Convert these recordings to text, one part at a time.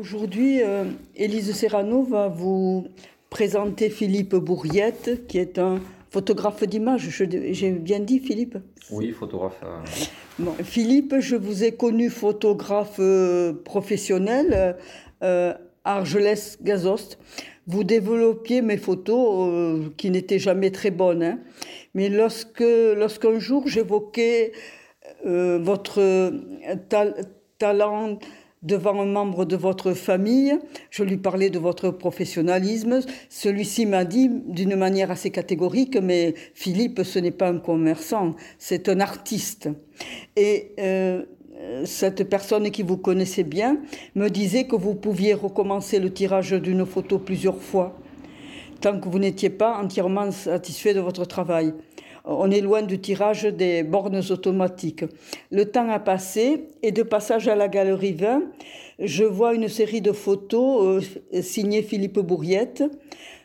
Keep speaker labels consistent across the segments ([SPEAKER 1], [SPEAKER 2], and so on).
[SPEAKER 1] Aujourd'hui, euh, Élise Serrano va vous présenter Philippe Bourriette, qui est un photographe d'image. J'ai bien dit, Philippe?
[SPEAKER 2] Oui, photographe.
[SPEAKER 1] euh. Philippe, je vous ai connu photographe euh, professionnel à Argelès-Gazost. Vous développiez mes photos qui n'étaient jamais très bonnes. Hein. Mais lorsque, lorsqu'un jour j'évoquais votre talent devant un membre de votre famille, je lui parlais de votre professionnalisme. Celui-ci m'a dit d'une manière assez catégorique, mais Philippe, ce n'est pas un commerçant, c'est un artiste. Et euh, cette personne qui vous connaissait bien me disait que vous pouviez recommencer le tirage d'une photo plusieurs fois, tant que vous n'étiez pas entièrement satisfait de votre travail on est loin du tirage des bornes automatiques. Le temps a passé et de passage à la galerie 20, je vois une série de photos euh, signées Philippe Bourriette.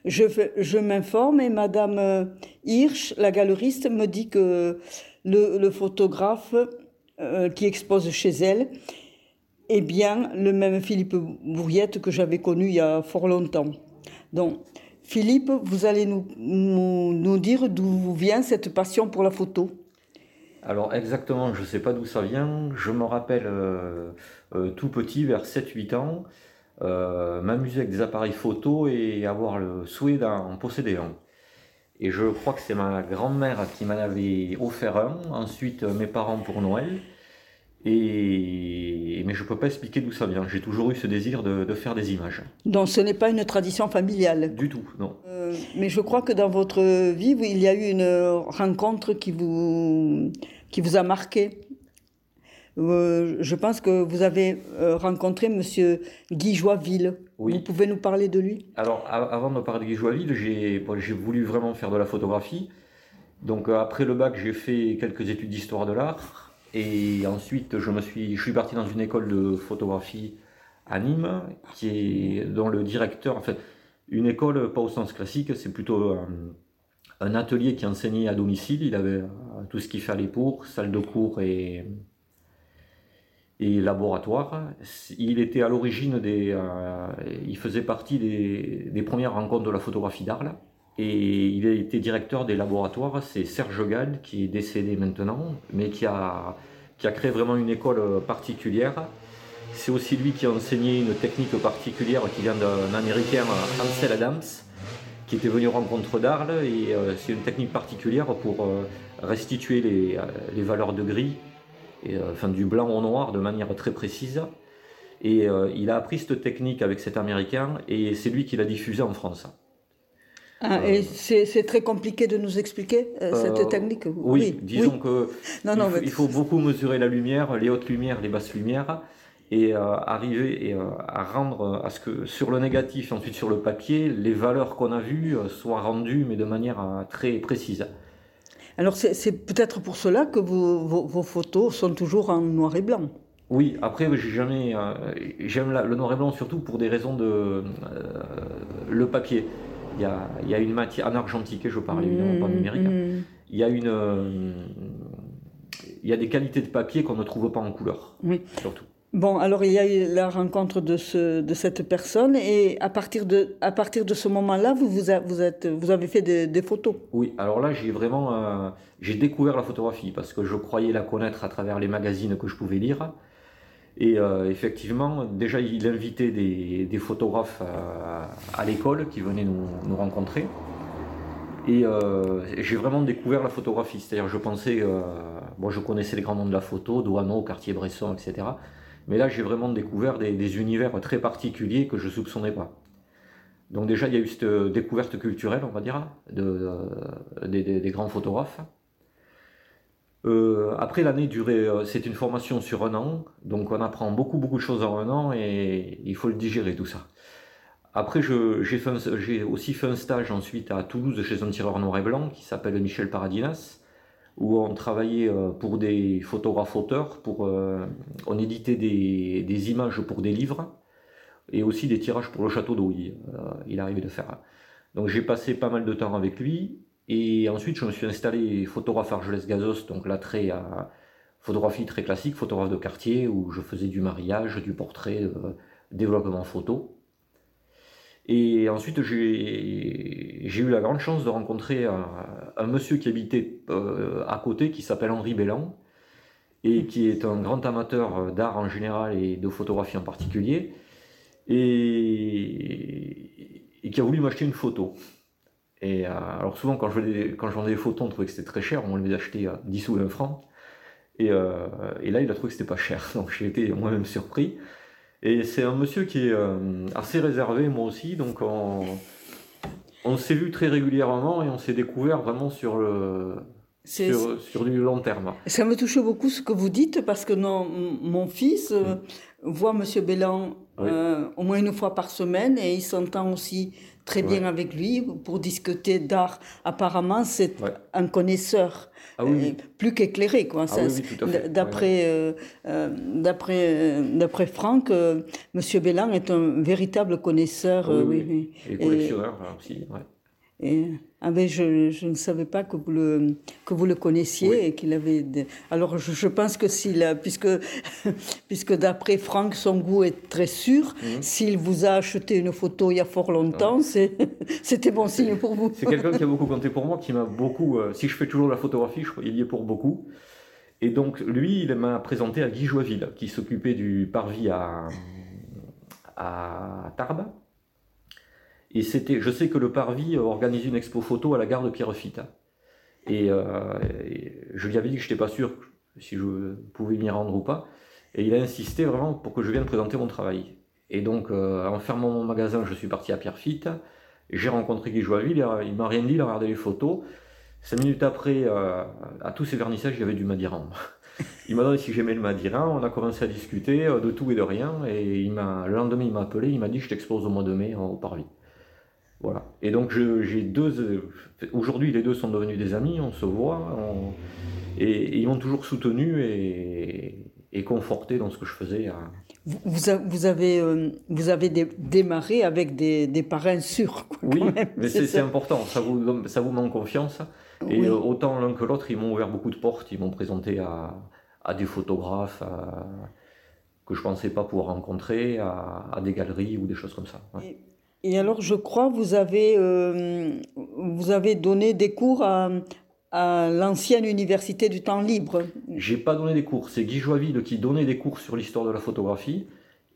[SPEAKER 1] Je, m'informe et Madame euh, Hirsch, la galeriste, me dit que le, photographe euh, qui expose chez elle est bien le même Philippe Bourriette que j'avais connu il y a fort longtemps. Donc, Philippe, vous allez nous, nous, dire d'où vient cette passion pour la photo.
[SPEAKER 2] Alors exactement, je ne sais pas d'où ça vient. Je me rappelle euh, euh, tout petit, vers 7-8 ans, euh, m'amuser avec des appareils photo et avoir le souhait d'en posséder un. Et je crois que c'est ma grand-mère qui m'en avait offert un, ensuite mes parents pour Noël. Et, mais je ne peux pas expliquer d'où ça vient. J'ai toujours eu ce désir de, faire des images.
[SPEAKER 1] Donc ce n'est pas une tradition familiale
[SPEAKER 2] Du tout, non.
[SPEAKER 1] Euh, mais je crois que dans votre vie, il y a eu une rencontre qui vous, qui vous a marqué. Euh, je pense que vous avez euh, rencontré M. Guy Joiville. Oui. Vous pouvez nous parler de lui?
[SPEAKER 2] Alors, avant de parler de Guy Joiville, j'ai voulu vraiment faire de la photographie. Donc, après le bac, j'ai fait quelques études d'histoire de l'art. Et ensuite, je, suis, parti dans une école de photographie à Nîmes, qui est, dont le directeur, en fait, une école pas au sens classique, c'est plutôt un, un, atelier qui enseignait à domicile. Il avait euh, tout ce qu'il fallait pour, salle de cours et, et laboratoire. Il était à l'origine des. Euh, il faisait partie des, des, premières rencontres de la photographie d'Arles. Et il a été directeur des laboratoires, c'est Serge Gall, qui est décédé maintenant, mais qui a, qui a créé vraiment une école euh, particulière. C'est aussi lui qui a enseigné une technique particulière qui vient d'un américain, Ansel Adams, qui était venu rencontre d'Arles. Et euh, c'est une technique particulière pour euh, restituer les, les valeurs de gris, et, enfin du blanc au noir de manière très précise. Et il a appris cette technique avec cet américain et c'est lui qui l'a diffusée en France.
[SPEAKER 1] Ah, et c'est très compliqué de nous expliquer euh, cette euh, technique
[SPEAKER 2] Oui, disons que il, faut, beaucoup mesurer la lumière, les hautes lumières, les basses lumières, et euh, arriver et, à rendre à ce que sur le négatif, ensuite sur le papier, les valeurs qu'on a vues soient rendues, mais de manière très précise.
[SPEAKER 1] Alors c'est peut-être pour cela que vos, photos sont toujours en noir et blanc.
[SPEAKER 2] Oui, après j'ai jamais, j'aime le noir et blanc surtout pour des raisons de le papier. Il y a, y a une matière, en argentique, je parle évidemment pas numérique, mm. il y a une. Euh, il y a des qualités de papier qu'on ne trouve pas en couleur,
[SPEAKER 1] oui. surtout. Bon, alors il y a eu la rencontre de, ce, de cette personne et à partir de, à partir de ce moment-là, vous, vous, vous, êtes, vous avez fait des, photos.
[SPEAKER 2] Oui, alors là j'ai vraiment euh, j'ai découvert la photographie parce que je croyais la connaître à travers les magazines que je pouvais lire. Et euh, effectivement, déjà, il invitait des, photographes à, l'école qui venaient nous, rencontrer. Et euh, j'ai vraiment découvert la photographie. C'est-à-dire, je pensais, euh, bon, je connaissais les grands noms de la photo, Douaneau, Cartier-Bresson, etc. Mais là, j'ai vraiment découvert des, univers très particuliers que je soupçonnais pas. Donc déjà, il y a eu cette découverte culturelle, on va dire, des grands photographes. Euh, après l'année durée, euh, c'est une formation sur un an, donc on apprend beaucoup beaucoup de choses en un an et il faut le digérer tout ça. Après, j'ai aussi fait un stage ensuite à Toulouse chez un tireur noir et blanc qui s'appelle Michel Paradinas, où on travaillait euh, pour des photographes auteurs, pour, on éditait des, images pour des livres et aussi des tirages pour le château d'eau, il, il arrivait de faire. Donc j'ai passé pas mal de temps avec lui et ensuite, je me suis installé photographe Argelès Gazos, donc là, très photographie très classique, photographe de quartier, où je faisais du mariage, du portrait, euh, développement photo. Et ensuite, j'ai eu la grande chance de rencontrer un, monsieur qui habitait à côté, qui s'appelle Henri Bellan, et qui est un grand amateur d'art en général et de photographie en particulier, et qui a voulu m'acheter une photo. Et alors souvent, quand je, vendais des photos, on trouvait que c'était très cher, on les achetait à 10 ou 20 francs. Euh, et, là, il a trouvé que c'était pas cher, donc j'ai été moi-même surpris. Et c'est un monsieur qui est euh, assez réservé, moi aussi, donc on, on s'est vu très régulièrement et on s'est découvert vraiment sur le, sur, sur, du long terme.
[SPEAKER 1] Ça me touche beaucoup ce que vous dites parce que non, mon fils euh, mm. voit Monsieur Bellan au moins une fois par semaine et il s'entend aussi très bien avec lui pour discuter d'art. Apparemment, c'est un connaisseur. Ah euh, plus qu'éclairé, quoi. Ah d'après, euh, euh, d'après, d'après Franck, Monsieur Bellan est un véritable connaisseur.
[SPEAKER 2] Ah oui, Et collectionneur aussi.
[SPEAKER 1] Et, ah ben je, je, ne savais pas que vous le, que vous le connaissiez et qu'il avait. Alors je, je, pense que s'il puisque, puisque d'après Franck, son goût est très sûr, mhm. s'il vous a acheté une photo il y a fort longtemps, c'était bon signe pour vous.
[SPEAKER 2] C'est quelqu'un qui a beaucoup compté pour moi, qui m'a beaucoup. Euh, si je fais toujours la photographie, je, il y est pour beaucoup. Et donc lui, il m'a présenté à Guy Joiville, qui s'occupait du parvis à, à Tarbes. Et c'était, je sais que le Parvis organisait une expo photo à la gare de Pierrefitte. Et, euh, et je lui avais dit que je n'étais pas sûr si je pouvais m'y rendre ou pas. Et il a insisté vraiment pour que je vienne présenter mon travail. Et donc, euh, en fermant mon magasin, je suis parti à Pierrefitte. J'ai rencontré Guy Joaville, il m'a rien dit, il a regardé les photos. Cinq minutes après, euh, à tous ces vernissages, il y avait du Madiran. Il m'a demandé si j'aimais le Madiran, on a commencé à discuter de tout et de rien, et le lendemain il m'a appelé, il m'a dit je t'expose au mois de mai au Parvis. Voilà. Et donc j'ai deux. Euh, aujourd'hui, les deux sont devenus des amis, on se voit, et, ils m'ont toujours soutenu et, conforté dans ce que je faisais.
[SPEAKER 1] Vous, vous, avez, vous avez euh, démarré avec des, des parrains sûrs.
[SPEAKER 2] oui, mais c'est important, ça vous, ça vous met en confiance. Et euh, autant l'un que l'autre, ils m'ont ouvert beaucoup de portes, ils m'ont présenté à, à, des photographes que je ne pensais pas pouvoir rencontrer, à, à, des galeries ou des choses comme ça.
[SPEAKER 1] Et alors, je crois, vous avez, euh, vous avez donné des cours à, à l'ancienne université du temps libre.
[SPEAKER 2] J'ai pas donné des cours. C'est Guy Joaville qui donnait des cours sur l'histoire de la photographie.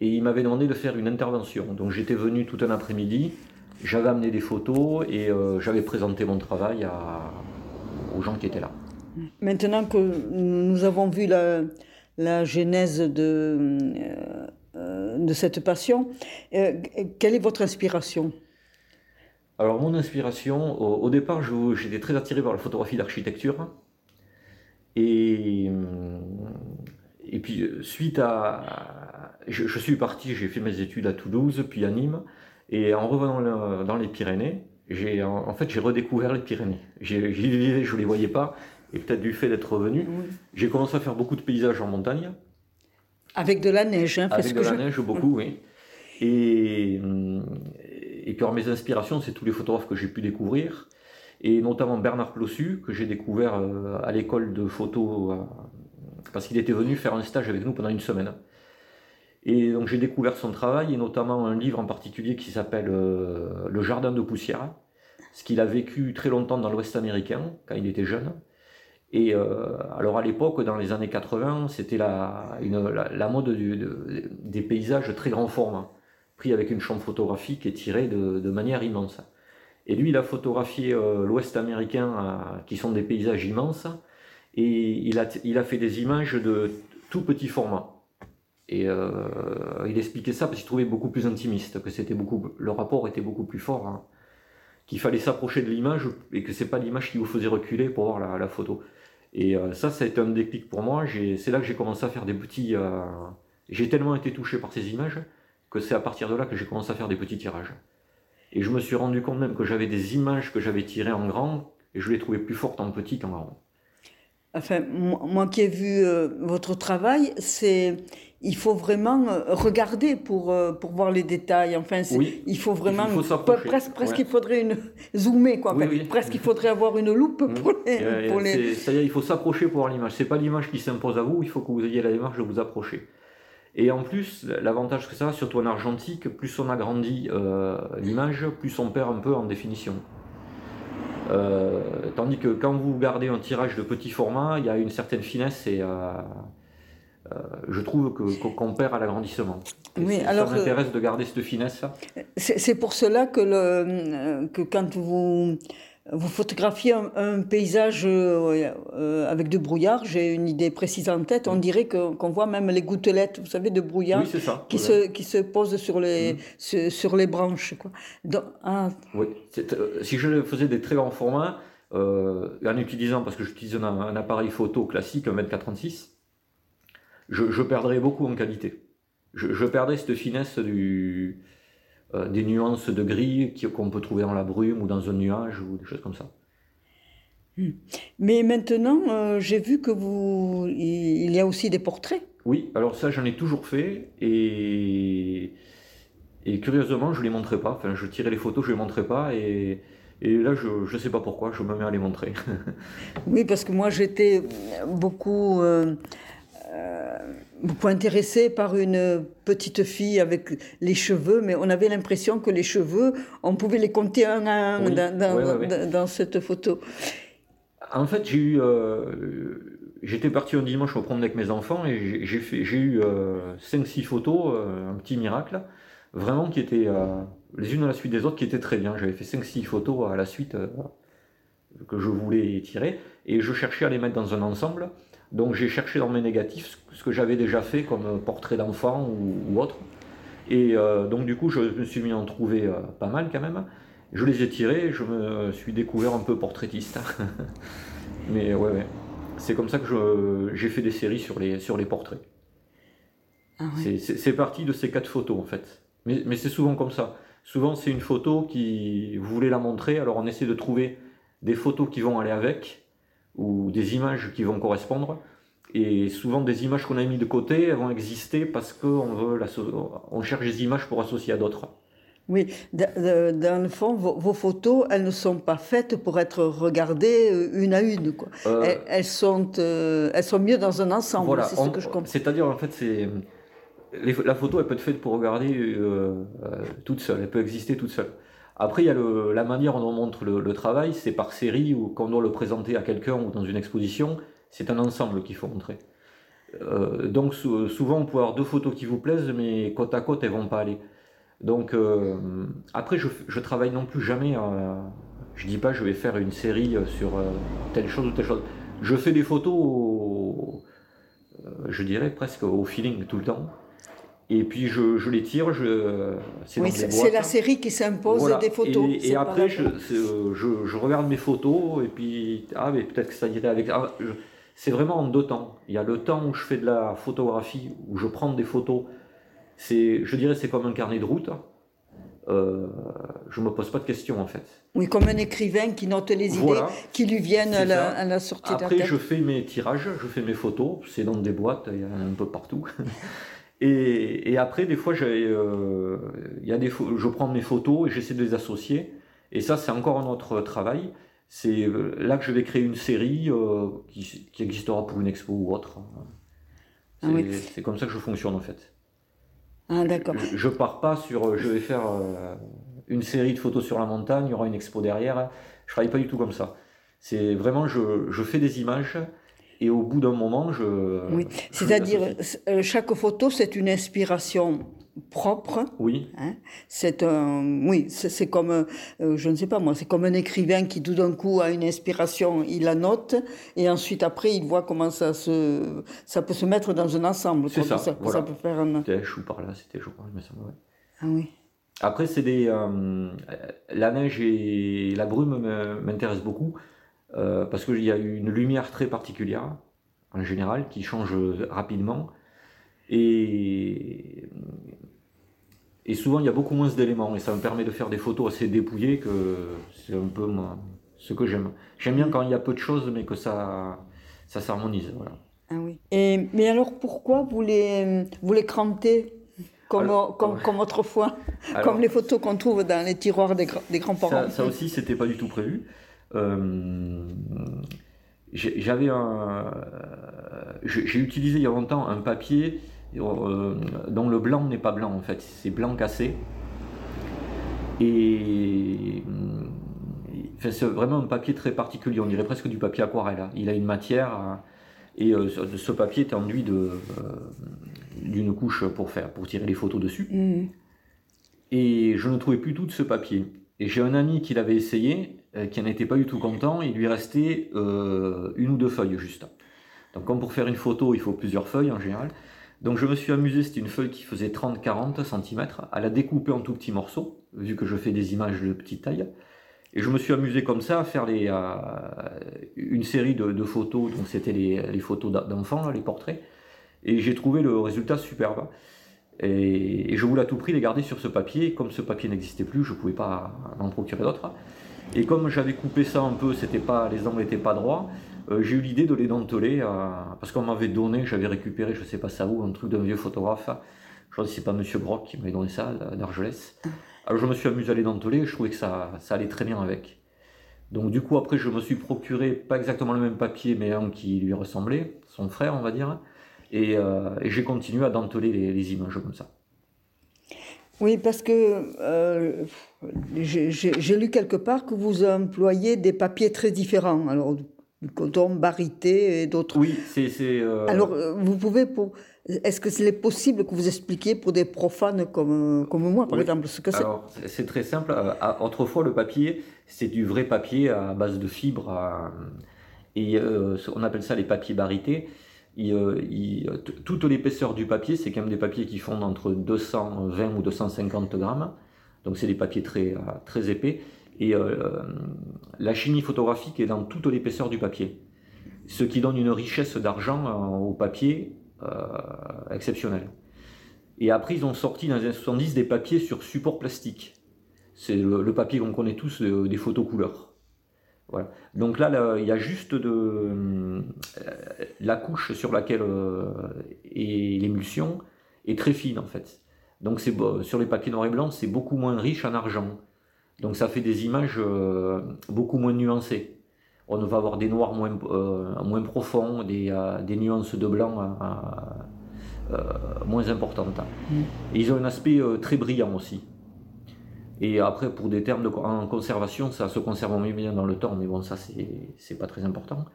[SPEAKER 2] Et il m'avait demandé de faire une intervention. Donc j'étais venu tout un après-midi, j'avais amené des photos et euh, j'avais présenté mon travail à, aux gens qui étaient là.
[SPEAKER 1] Maintenant que nous avons vu la, la genèse de, euh, de cette passion. Euh, quelle est votre inspiration?
[SPEAKER 2] Alors mon inspiration, au, départ, j'étais très attiré par la photographie d'architecture. Et, euh, et puis suite à... Je, suis parti, j'ai fait mes études à Toulouse, puis à Nîmes. Et en revenant dans les Pyrénées, j'ai en, fait j'ai redécouvert les Pyrénées. Je ne les voyais pas. Et peut-être du fait d'être revenu, j'ai commencé à faire beaucoup de paysages en montagne.
[SPEAKER 1] Avec de la neige, hein,
[SPEAKER 2] Avec de la neige, beaucoup, oui. Et, et puis mes inspirations, c'est tous les photographes que j'ai pu découvrir, et notamment Bernard Plossu, que j'ai découvert euh, à l'école de photo, euh, parce qu'il était venu faire un stage avec nous pendant une semaine. Et donc j'ai découvert son travail, et notamment un livre en particulier qui s'appelle euh, Le Jardin de poussière, ce qu'il a vécu très longtemps dans l'Ouest américain, quand il était jeune. Et euh, alors à l'époque, dans les années 80, c'était la, la, mode des paysages très grand format, pris avec une chambre photographique et tirés de, manière immense. Et lui, il a photographié euh, l'Ouest américain, euh, qui sont des paysages immenses, et il a, il a fait des images de tout petit format. Et il expliquait ça parce qu'il trouvait beaucoup plus intimiste, que c'était beaucoup, le rapport était beaucoup plus fort, hein. qu'il fallait s'approcher de l'image et que c'est pas l'image qui vous faisait reculer pour voir la, la photo. Et euh, ça, ça a été un déclic pour moi. C'est là que j'ai commencé à faire des petits. Euh, j'ai tellement été touché par ces images que c'est à partir de là que j'ai commencé à faire des petits tirages. Et je me suis rendu compte même que j'avais des images que j'avais tirées en grand et je les trouvais plus fortes en petit qu'en grand.
[SPEAKER 1] Enfin, moi qui ai vu euh, votre travail, c'est il faut vraiment euh, regarder pour, euh, pour voir les détails. Enfin, il faut vraiment. presque, presque il faudrait une. zoomer, quoi. presque il faudrait avoir une loupe mmh. pour les.
[SPEAKER 2] Pour les... C'est-à-dire il faut s'approcher pour voir l'image. C'est pas l'image qui s'impose à vous, il faut que vous ayez la démarche de vous approcher. Et en plus, l'avantage que ça a, surtout en argentique, plus on agrandit euh, l'image, plus on perd un peu en définition. Euh, tandis que quand vous gardez un tirage de petit format, il y a une certaine finesse et euh, je trouve qu'on perd à l'agrandissement. Oui, alors ça m'intéresse de garder cette finesse.
[SPEAKER 1] C'est pour cela que, le, que quand vous vous photographiez un, paysage euh, euh, avec du brouillard, j'ai une idée précise en tête, on dirait qu'on voit même les gouttelettes, vous savez, de brouillard qui, se, qui se posent sur les, mm. sur, les branches. Quoi.
[SPEAKER 2] Ah. Oui, euh, si je faisais des très grands formats, en utilisant, parce que j'utilise un, un, appareil photo classique, un mètre 36, je, je perdrais beaucoup en qualité. Je, je perdrais cette finesse du, euh, des nuances de gris qu'on peut trouver dans la brume ou dans un nuage ou des choses comme ça.
[SPEAKER 1] Hmm. Mais maintenant, euh, j'ai vu que vous, il y a aussi des portraits.
[SPEAKER 2] Oui, alors ça, j'en ai toujours fait et, et curieusement, je les montrais pas. Enfin, je tirais les photos, je les montrais pas et, et là, je ne sais pas pourquoi, je me mets à les montrer.
[SPEAKER 1] oui, parce que moi, j'étais beaucoup euh, beaucoup intéressé par une petite fille avec les cheveux, mais on avait l'impression que les cheveux, on pouvait les compter un à un dans, cette photo.
[SPEAKER 2] En fait, j'ai eu, euh, j'étais parti un dimanche au promener avec mes enfants et j'ai eu 5-6 euh, photos, euh, un petit miracle, vraiment qui étaient les unes à la suite des autres, qui étaient très bien. J'avais fait 5-6 photos à la suite que je voulais tirer et je cherchais à les mettre dans un ensemble. Donc j'ai cherché dans mes négatifs ce que j'avais déjà fait comme portrait d'enfant ou, autre. Et euh, donc du coup je me suis mis à en trouver euh, pas mal quand même. Je les ai tirés, je me suis découvert un peu portraitiste. Mais ouais, ouais. c'est comme ça que j'ai fait des séries sur les, sur les portraits. Ah c'est parti de ces quatre photos en fait. Mais, mais c'est souvent comme ça. Souvent c'est une photo qui, vous voulez la montrer, alors on essaie de trouver des photos qui vont aller avec ou des images qui vont correspondre. Et souvent, des images qu'on a mis de côté, elles vont exister parce qu'on veut on cherche des images pour associer à d'autres.
[SPEAKER 1] Oui, dans le fond, vos, photos, elles ne sont pas faites pour être regardées euh, une à une. Quoi. Euh, elles, sont, euh, elles sont mieux dans un ensemble, voilà, c'est ce que je comprends.
[SPEAKER 2] C'est-à-dire, en fait, c'est la photo, elle peut être faite pour regarder toute seule, elle peut exister toute seule. Après, il y a la manière dont on montre le, travail, c'est par série ou quand on doit le présenter à quelqu'un ou dans une exposition, c'est un ensemble qu'il faut montrer. Euh, donc souvent, on peut avoir deux photos qui vous plaisent, mais côte à côte, elles vont pas aller. Donc euh, après, je, je travaille non plus jamais. Euh, je dis pas, je vais faire une série sur telle chose ou telle chose. Je fais des photos, je dirais presque au feeling tout le temps. Et puis je, les tire, je,
[SPEAKER 1] c'est oui, c'est la série qui s'impose des photos.
[SPEAKER 2] Et, après, je, je, regarde mes photos et puis, ah, mais peut-être que ça irait avec. Ah, c'est vraiment en deux temps. Il y a le temps où je fais de la photographie, où je prends des photos. C'est, je dirais, c'est comme un carnet de route. Euh, je me pose pas de questions en fait.
[SPEAKER 1] Oui, comme un écrivain qui note les idées qui lui viennent à la, à la, sortie
[SPEAKER 2] Après, je fais mes tirages, je fais mes photos. C'est dans des boîtes, il y en a un peu partout. Et, après, des fois, euh, y a des, je prends mes photos et j'essaie de les associer. Et ça, c'est encore un autre travail. C'est euh, là que je vais créer une série euh, qui, existera pour une expo ou autre. Ah c'est comme ça que je fonctionne en fait.
[SPEAKER 1] Ah, d'accord.
[SPEAKER 2] Je, ne pars pas sur. Je vais faire une série de photos sur la montagne, il y aura une expo derrière. Je travaille pas du tout comme ça. C'est vraiment, je, je fais des images et au bout d'un moment, je.
[SPEAKER 1] Oui, c'est-à-dire, euh, chaque photo, c'est une inspiration propre.
[SPEAKER 2] Oui.
[SPEAKER 1] Hein. c'est un, oui, c'est comme, euh, je ne sais pas moi, c'est comme un écrivain qui tout d'un coup a une inspiration, il la note, et ensuite après il voit comment ça se, ça peut se mettre dans un ensemble.
[SPEAKER 2] C'est ça. Ça,
[SPEAKER 1] ça, peut faire un.
[SPEAKER 2] C'était chou par là, c'était je crois, mais ça
[SPEAKER 1] Ah oui.
[SPEAKER 2] Après, c'est des, euh, la neige et la brume m'intéressent beaucoup. Euh, parce qu'il y a une lumière très particulière, en général, qui change rapidement. Et, et souvent, il y a beaucoup moins d'éléments, et ça me permet de faire des photos assez dépouillées, que c'est un peu ce que j'aime. J'aime bien quand il y a peu de choses, mais que ça, ça s'harmonise. Voilà.
[SPEAKER 1] Ah oui. Et, mais alors, pourquoi vous les, vous les crantez comme, comme, comme, autrefois, comme les photos qu'on trouve dans les tiroirs des, des grands-parents.
[SPEAKER 2] Ça, ça, aussi, c'était pas du tout prévu. Euh, j'avais un, j'ai utilisé il y a longtemps un papier dont le blanc n'est pas blanc en fait, c'est blanc cassé. Et c'est vraiment un papier très particulier, on dirait presque du papier aquarelle. Hein. Il a une matière, et ce papier est enduit d'une couche pour, faire, pour tirer les photos dessus. Mmh. Et je ne trouvais plus tout de ce papier. Et j'ai un ami qui l'avait essayé, euh, qui n'en était pas du tout content, il lui restait euh, une ou deux feuilles juste. Donc comme pour faire une photo, il faut plusieurs feuilles en général. Donc je me suis amusé, c'était une feuille qui faisait 30-40 cm, à la découper en tout petits morceaux, vu que je fais des images de petite taille. Et je me suis amusé comme ça à faire euh, une série de, photos, donc c'était les, photos d'enfants, les portraits. Et j'ai trouvé le résultat superbe. Et, je voulais à tout prix les garder sur ce papier. Comme ce papier n'existait plus, je ne pouvais pas en procurer d'autres. Et comme j'avais coupé ça un peu, c'était pas, les angles n'étaient pas droits, euh, j'ai eu l'idée de les denteler, euh, parce qu'on m'avait donné, j'avais récupéré, je ne sais pas ça où, un truc d'un vieux photographe. Je que c'est pas Monsieur Brock qui m'avait donné ça, d'Argelès. Alors je me suis amusé à les denteler, je trouvais que ça, ça allait très bien avec. Donc du coup après je me suis procuré pas exactement le même papier mais un qui lui ressemblait, son frère on va dire. Euh, et, j'ai continué à denteler les, images comme ça.
[SPEAKER 1] Oui, parce que euh, j'ai lu quelque part que vous employez des papiers très différents. Alors, du coton, barité et d'autres.
[SPEAKER 2] Oui, c'est. Euh,
[SPEAKER 1] Alors, vous pouvez pour. Est-ce que c'est possible que vous expliquiez pour des profanes comme, comme moi, par exemple, ce que c'est?
[SPEAKER 2] Alors, c'est très simple. Autrefois, le papier, c'est du vrai papier à base de fibres. et on appelle ça les papiers barités. Euh, toute l'épaisseur du papier, c'est quand même des papiers qui font entre 220 ou 250 grammes. Donc c'est des papiers très, euh, très épais. Et euh, la chimie photographique est dans toute l'épaisseur du papier. Ce qui donne une richesse d'argent au papier exceptionnelle. Et après, ils ont sorti dans les années 70 des papiers sur support plastique. C'est le, papier qu'on connaît tous des photos couleurs. Donc là, il y a juste de, euh, la couche sur laquelle euh, est l'émulsion est très fine en fait. Donc c'est sur les papiers noirs et blancs, c'est beaucoup moins riche en argent. Donc ça fait des images euh, beaucoup moins nuancées. On va avoir des noirs moins, moins profonds, des, des, nuances de blanc moins importantes. Mm. Et ils ont un aspect très brillant aussi. Et après, pour des termes en conservation, ça se conserve mieux bien dans le temps, mais bon, ça, c'est pas très important.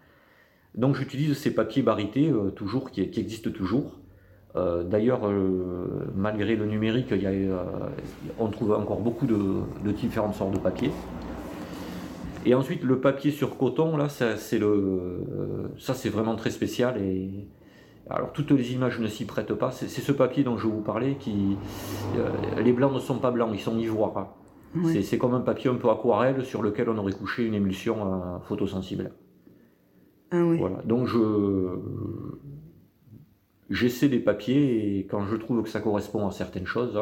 [SPEAKER 2] Donc, j'utilise ces papiers barités, euh, toujours, qui, existent toujours. Euh, d'ailleurs, euh, malgré le numérique, on trouve encore beaucoup de, différentes sortes de papiers. Et ensuite, le papier sur coton, là, ça, c'est vraiment très spécial. Et, alors toutes les images ne s'y prêtent pas. C'est ce papier dont je vous parlais qui, euh, les blancs ne sont pas blancs, ils sont ivoires. C'est comme un papier un peu aquarelle sur lequel on aurait couché une émulsion euh, photosensible.
[SPEAKER 1] Ah
[SPEAKER 2] voilà. Donc je j'essaie des papiers et quand je trouve que ça correspond à certaines choses,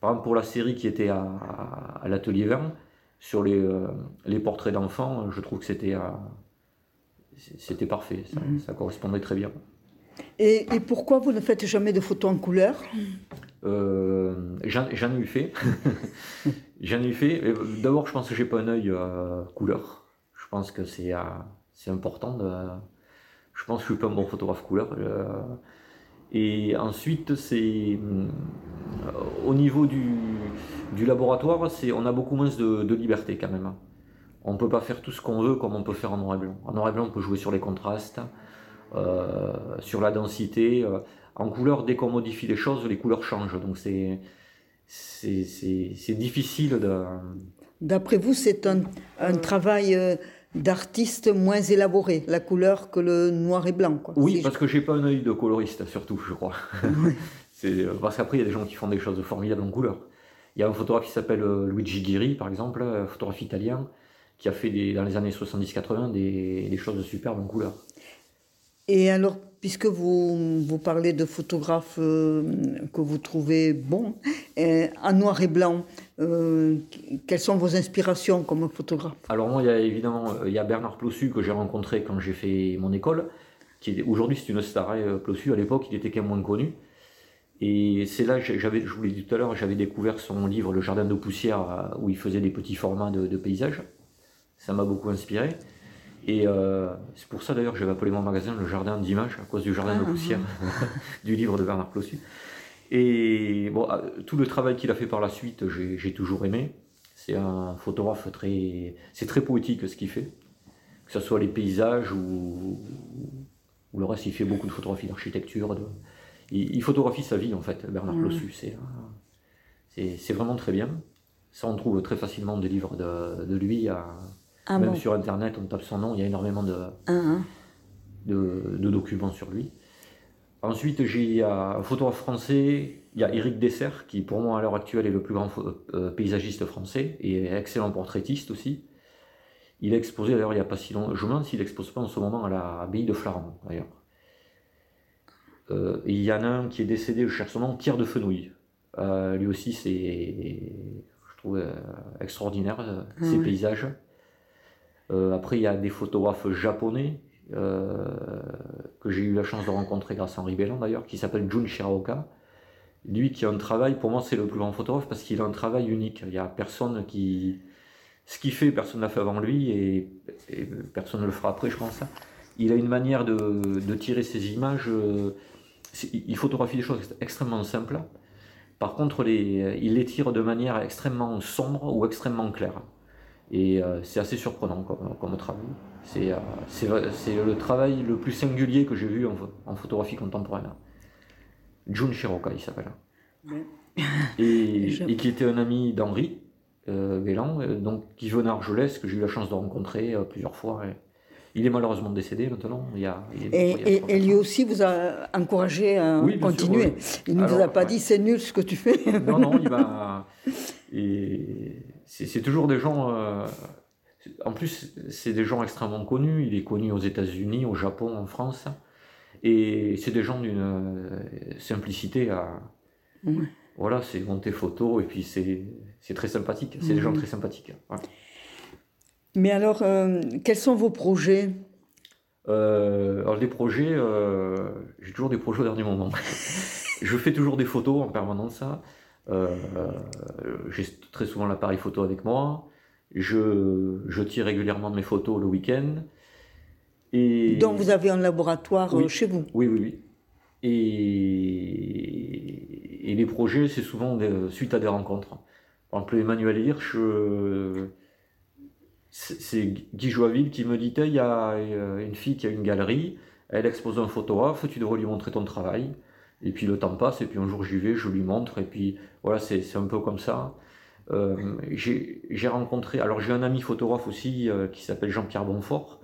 [SPEAKER 2] par exemple pour la série qui était à, l'atelier 20 sur les, euh, les portraits d'enfants, je trouve que c'était c'était parfait, mhm. ça correspondait très bien.
[SPEAKER 1] Et, pourquoi vous ne faites jamais de photos en couleur?
[SPEAKER 2] Euh, J'en ai eu fait. J'en ai eu fait. D'abord, je pense que j'ai pas un œil euh, couleur. Je pense que c'est euh, important. Je pense que je suis pas un bon photographe couleur. et ensuite, c'est au niveau du, laboratoire, on a beaucoup moins de, de liberté quand même. On ne peut pas faire tout ce qu'on veut comme on peut faire en noir et blanc. En noir et blanc, on peut jouer sur les contrastes. Euh, sur la densité. Euh, en couleur, dès qu'on modifie les choses, les couleurs changent. Donc c'est c'est difficile de...
[SPEAKER 1] D'après vous, c'est un, un, travail euh, d'artiste moins élaboré, la couleur que le noir et blanc. Quoi,
[SPEAKER 2] oui, parce que j'ai pas un œil de coloriste, surtout, je crois. c'est parce qu'après, il y a des gens qui font des choses formidables en couleur. Il y a un photographe qui s'appelle Luigi Ghiri, par exemple, un photographe italien, qui a fait des, dans les années 70-80 des, des choses superbes en couleur.
[SPEAKER 1] Et alors, puisque vous, vous parlez de photographes euh, que vous trouvez bons, euh, en noir et blanc, euh, quelles sont vos inspirations comme photographe?
[SPEAKER 2] Alors moi, il y a évidemment il y a Bernard Plossu que j'ai rencontré quand j'ai fait mon école. Aujourd'hui c'est une star. Hein, Plossu à l'époque, il était quand même moins connu. Et c'est là, je vous l'ai dit tout à l'heure, j'avais découvert son livre Le Jardin de poussière où il faisait des petits formats de paysages. Ça m'a beaucoup inspiré. Et euh, c'est pour ça d'ailleurs que j'avais appelé mon magasin le jardin d'images, à cause du jardin de
[SPEAKER 1] Ah,
[SPEAKER 2] poussière du livre de Bernard Clossu. Et bon, euh, tout le travail qu'il a fait par la suite, j'ai toujours aimé. C'est un photographe très. C'est très poétique ce qu'il fait. Que ce soit les paysages ou, ou le reste, il fait beaucoup de photographie d'architecture. de- Il, il photographie sa vie en fait, Bernard
[SPEAKER 1] Mhm.
[SPEAKER 2] Clossu. C'est vraiment très bien. Ça, on trouve très facilement des livres de, de lui. à-
[SPEAKER 1] Ah
[SPEAKER 2] même
[SPEAKER 1] bon.
[SPEAKER 2] sur internet, on tape son nom, il y a énormément de, de, de documents sur lui. Ensuite, j'ai il y a un photographe français, il y a Éric Dessert, qui pour moi à l'heure actuelle est le plus grand euh, paysagiste français et excellent portraitiste aussi. Il a exposé d'ailleurs il n'y a pas si longtemps, je me demande s'il expose pas en ce moment à la abbaye de Flaran d'ailleurs. Euh, il y en a un qui est décédé, je cherche son nom, Pierre de Fenouil. Euh, lui aussi, c'est, je trouve, euh, extraordinaire, ses
[SPEAKER 1] Ouais.
[SPEAKER 2] paysages. Euh, après, il y a des photographes japonais euh, que j'ai eu la chance de rencontrer grâce à Henri Bellan d'ailleurs, qui s'appelle Jun Shiraoka. Lui qui a un travail, pour moi c'est le plus grand photographe parce qu'il a un travail unique. Il n'y a personne qui... Ce qu'il fait, personne ne l'a fait avant lui et, personne ne le fera après, je pense. Il a une manière de, tirer ses images. euh, Il photographie des choses extrêmement simples. Par contre, il les tire de manière extrêmement sombre ou extrêmement claire. Et euh, c'est assez surprenant comme, comme travail. C'est euh, c'est vrai- c'est le travail le plus singulier que j'ai vu en, en photographie contemporaine. Jun Shiroka, il s'appelle.
[SPEAKER 1] Ouais.
[SPEAKER 2] Et, et qui était un ami d'Henri euh, Vélan, euh, donc qui venait à Argelès, que j'ai eu la chance de rencontrer euh, plusieurs fois. et il est malheureusement décédé maintenant. Il y a, il est-
[SPEAKER 1] Et,
[SPEAKER 2] il y a
[SPEAKER 1] et- lui aussi vous a encouragé à
[SPEAKER 2] Oui, bien sûr,
[SPEAKER 1] continuer.
[SPEAKER 2] oui.
[SPEAKER 1] Il ne vous a pas
[SPEAKER 2] ouais.
[SPEAKER 1] dit c'est nul ce que tu fais.
[SPEAKER 2] Non, non, il va. Et c'est toujours des gens. euh, En plus, c'est des gens extrêmement connus. Il est connu aux États-Unis, au Japon, en France. Et c'est des gens d'une euh, simplicité à. Voilà, c'est monter photo et puis c'est très sympathique. C'est des gens
[SPEAKER 1] Mhm.
[SPEAKER 2] très sympathiques. Voilà.
[SPEAKER 1] Mais alors, euh, quels sont vos projets?
[SPEAKER 2] Euh, alors les projets, euh, j'ai toujours des projets au dernier moment. je fais toujours des photos en permanence. Euh, j'ai très souvent l'appareil photo avec moi. Je, je tire régulièrement mes photos le week-end. Et...
[SPEAKER 1] Donc vous avez un laboratoire
[SPEAKER 2] Oui.
[SPEAKER 1] euh, chez vous?
[SPEAKER 2] Oui, oui, oui. Et, et les projets, c'est souvent des- suite à des rencontres. Par exemple, Emmanuel Hirsch, euh, c'est Guy Joaville qui me dit il y a euh, une fille qui a une galerie, elle expose un photographe, tu devrais lui montrer ton travail. Et puis le temps passe, et puis un jour j'y vais, je lui montre, et puis voilà, c'est un peu comme ça. Euh, j'ai rencontré, alors j'ai un ami photographe aussi euh, qui s'appelle Jean-Pierre Bonfort,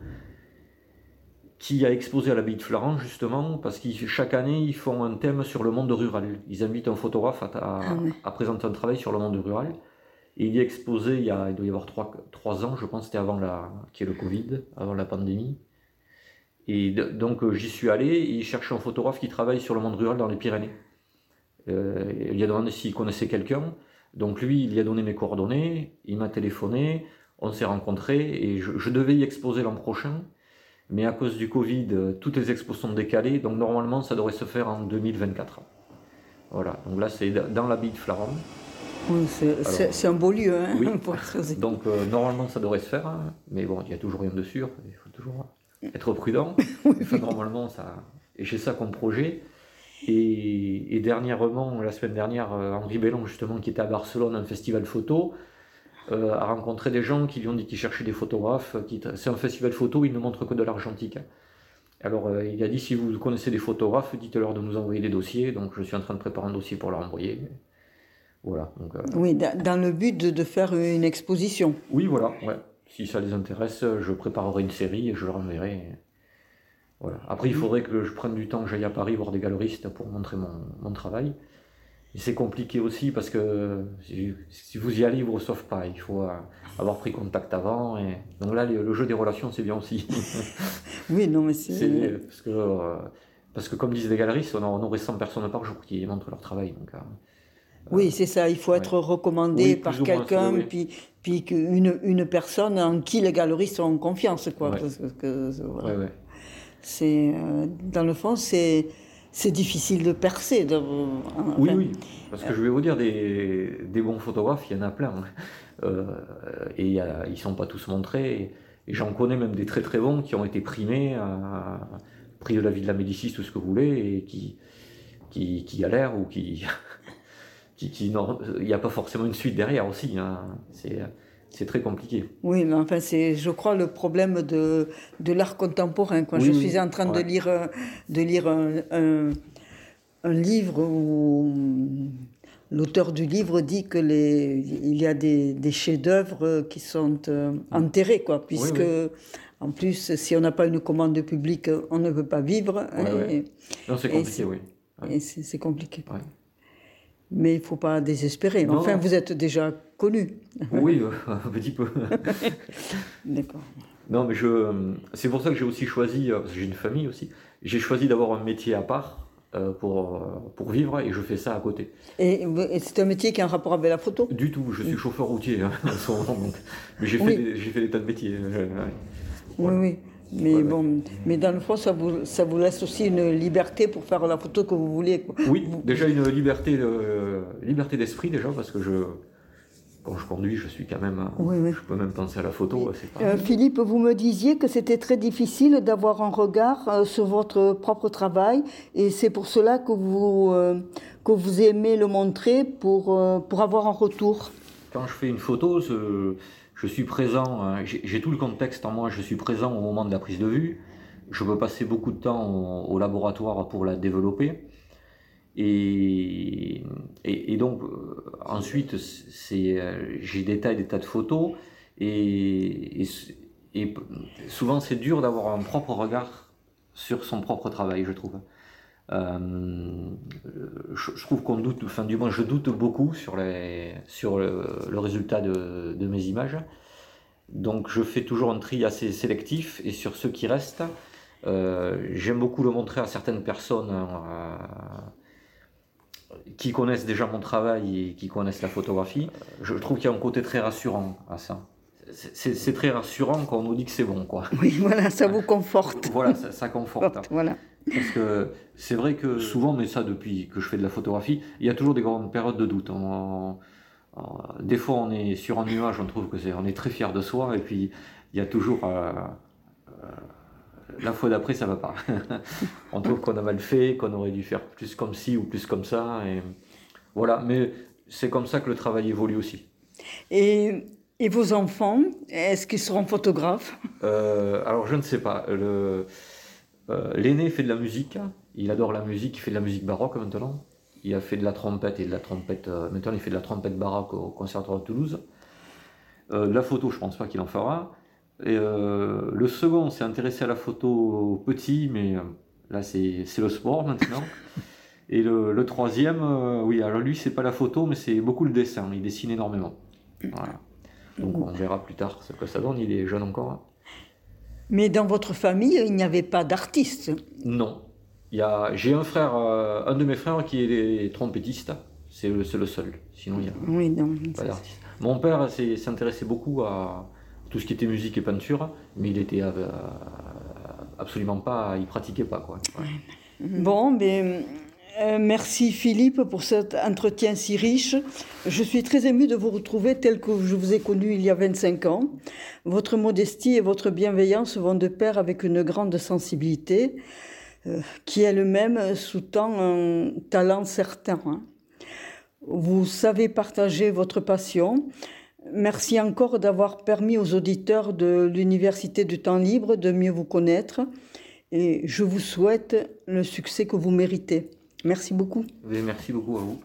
[SPEAKER 2] qui a exposé à l'abbaye de Florent justement parce que chaque année ils font un thème sur le monde rural. Ils invitent un photographe à, à-
[SPEAKER 1] Ah
[SPEAKER 2] à présenter un travail sur le monde rural. Et il y a exposé il, y a, il doit y avoir trois, trois ans, je pense, c'était avant la, qu'il y ait le Covid, avant la pandémie. Et donc euh, j'y suis allé et il cherchait un photographe qui travaille sur le monde rural dans les Pyrénées. Euh, il lui a demandé s'il connaissait quelqu'un. Donc lui, il lui a donné mes coordonnées, il m'a téléphoné, on s'est rencontrés et je, je devais y exposer l'an prochain. Mais à cause du Covid, euh, toutes les expos sont décalées, donc normalement ça devrait se faire en 2024. Voilà, donc là c'est dans l'abbaye de Flaran.
[SPEAKER 1] Oui, c'est- un beau lieu hein,
[SPEAKER 2] Oui.
[SPEAKER 1] pour exposer.
[SPEAKER 2] Donc euh, normalement ça devrait se faire, hein, mais bon, il n'y a toujours rien de sûr, il faut toujours être prudent. Enfin, normalement, ça. Et j'ai ça comme projet. Et, et dernièrement, la semaine dernière, euh, Henri Bellon, justement, qui était à Barcelone, un festival photo, euh, a rencontré des gens qui lui ont dit qu'ils cherchaient des photographes. qui- C'est un festival photo, il ne montre que de l'argentique. Alors euh, il a dit si vous connaissez des photographes, dites-leur de nous envoyer des dossiers. Donc je suis en train de préparer un dossier pour leur envoyer. Voilà. Donc, euh,
[SPEAKER 1] Oui, da- dans le but de, de faire une exposition.
[SPEAKER 2] oui, voilà, ouais. Si ça les intéresse, je préparerai une série et je leur enverrai. Voilà. Après, il faudrait que je prenne du temps, que j'aille à Paris voir des galeristes pour montrer mon, mon travail. Et c'est compliqué aussi parce que si, vous y allez, ils ne vous reçoivent pas. Il faut euh, avoir pris contact avant. Et... Donc là, le, jeu des relations, c'est bien aussi.
[SPEAKER 1] Oui, non, mais c'est.
[SPEAKER 2] Parce, que, euh, parce que, comme disent les galeristes, on aurait 100 personnes par jour qui montrent leur travail. Donc, euh,
[SPEAKER 1] Oui, c'est ça. Il faut
[SPEAKER 2] Ouais.
[SPEAKER 1] être recommandé
[SPEAKER 2] Oui,
[SPEAKER 1] par quelqu'un,
[SPEAKER 2] oui,
[SPEAKER 1] puis, puis qu'une une personne en qui les galeristes ont confiance. Quoi,
[SPEAKER 2] Ouais.
[SPEAKER 1] parce que, voilà.
[SPEAKER 2] ouais.
[SPEAKER 1] C'est, euh, dans le fond, c'est, c'est difficile de percer. De, enfin,
[SPEAKER 2] Oui, oui. Parce que je vais vous dire, des, des bons photographes, il y en a plein. Euh, et il y a- ils ne sont pas tous montrés. Et j'en connais même des très très bons qui ont été primés, euh, prix de la vie de la Médicis, tout ce que vous voulez, et qui, qui, qui galèrent ou qui. Qui, qui il n'y a pas forcément une suite derrière aussi. Hein. C'est très compliqué.
[SPEAKER 1] Oui, mais enfin, c'est, je crois, le problème de, de l'art contemporain. Quand je suis en train de lire, de lire un, un, livre où l'auteur du livre dit que les, il y a des, des chefs-d'œuvre qui sont euh, enterrés, quoi, puisque. En plus, si on n'a pas une commande publique, on ne peut pas vivre.
[SPEAKER 2] non, c'est compliqué, oui.
[SPEAKER 1] Et c'est compliqué. Mais il ne faut pas désespérer. Enfin, vous êtes déjà connu.
[SPEAKER 2] Oui, euh, un petit peu.
[SPEAKER 1] D'accord.
[SPEAKER 2] Non, mais je, c'est pour ça que j'ai aussi choisi, euh, parce que j'ai une famille aussi, j'ai choisi d'avoir un métier à part euh, pour, pour vivre et je fais ça à côté.
[SPEAKER 1] Et, c'est un métier qui a un rapport avec la photo?
[SPEAKER 2] Du tout, je suis chauffeur routier hein, en ce moment, mais j'ai fait, des, fait des tas de métiers.
[SPEAKER 1] Oui, oui. Mais bon, mais dans le fond, ça vous, ça vous laisse aussi une liberté pour faire la photo que vous voulez.
[SPEAKER 2] Oui, déjà une liberté, de, liberté d'esprit déjà parce que je, quand je conduis, je suis quand même, je peux même penser à la photo.
[SPEAKER 1] Euh, Philippe, vous me disiez que c'était très difficile d'avoir un regard euh, sur votre propre travail, et c'est pour cela que vous euh, que vous aimez le montrer pour pour avoir un retour.
[SPEAKER 2] Quand je fais une photo, je suis présent, hein, j'ai tout le contexte en moi, je suis présent au moment de la prise de vue, je peux passer beaucoup de temps au, laboratoire pour la développer. Et, donc, euh, ensuite, euh, j'ai des tas et des tas de photos, et souvent c'est dur d'avoir un propre regard sur son propre travail, je trouve. Euh, je, trouve qu'on doute, enfin du moins je doute beaucoup sur, les, sur le, résultat de, de, mes images. Donc je fais toujours un tri assez sélectif et sur ceux qui restent, euh, j'aime beaucoup le montrer à certaines personnes euh, qui connaissent déjà mon travail et qui connaissent la photographie. Je trouve qu'il y a un côté très rassurant à ça. C'est très rassurant quand on nous dit que c'est bon. Quoi.
[SPEAKER 1] Oui, voilà, ça vous conforte.
[SPEAKER 2] voilà, ça, ça conforte.
[SPEAKER 1] voilà.
[SPEAKER 2] Parce que c'est vrai que souvent, mais ça depuis que je fais de la photographie, il y a toujours des grandes périodes de doute. des fois, on est sur un nuage, on trouve que c'est, on est très fier de soi, et puis il y a toujours euh, euh, la fois d'après, ça va pas. on trouve qu'on a mal fait, qu'on aurait dû faire plus comme ci ou plus comme ça, et voilà. Mais c'est comme ça que le travail évolue aussi.
[SPEAKER 1] Et, et vos enfants, est-ce qu'ils seront photographes?
[SPEAKER 2] Euh, Alors, je ne sais pas. Le, euh, l'aîné fait de la musique, il adore la musique, il fait de la musique baroque maintenant. Il a fait de la trompette et de la trompette. Euh, maintenant, il fait de la trompette baroque au Conservatoire de Toulouse. Euh, la photo, je pense pas qu'il en fera. Et le second s'est intéressé à la photo petit, mais là, c'est le sport maintenant. Et le, troisième, oui, alors lui, c'est pas la photo, mais c'est beaucoup le dessin. Il dessine énormément. Voilà. Donc on verra plus tard ce que ça donne. Il est jeune encore. Hein.
[SPEAKER 1] Mais dans votre famille, il n'y avait pas d'artistes
[SPEAKER 2] Non. J'ai un frère, euh, un de mes frères qui est trompettiste. C'est le, le, seul. Sinon, il n'y a
[SPEAKER 1] oui, non,
[SPEAKER 2] pas d'artiste. Mon père s'intéressait beaucoup à tout ce qui était musique et peinture, mais il était euh, absolument pas, il pratiquait pas. Quoi.
[SPEAKER 1] Bon, mais euh, merci Philippe pour cet entretien si riche. Je suis très émue de vous retrouver tel que je vous ai connu il y a 25 ans. Votre modestie et votre bienveillance vont de pair avec une grande sensibilité euh, qui elle-même sous-tend un talent certain. Hein. Vous savez partager votre passion. Merci encore d'avoir permis aux auditeurs de l'Université du temps libre de mieux vous connaître et je vous souhaite le succès que vous méritez. Merci beaucoup.
[SPEAKER 2] merci beaucoup à vous.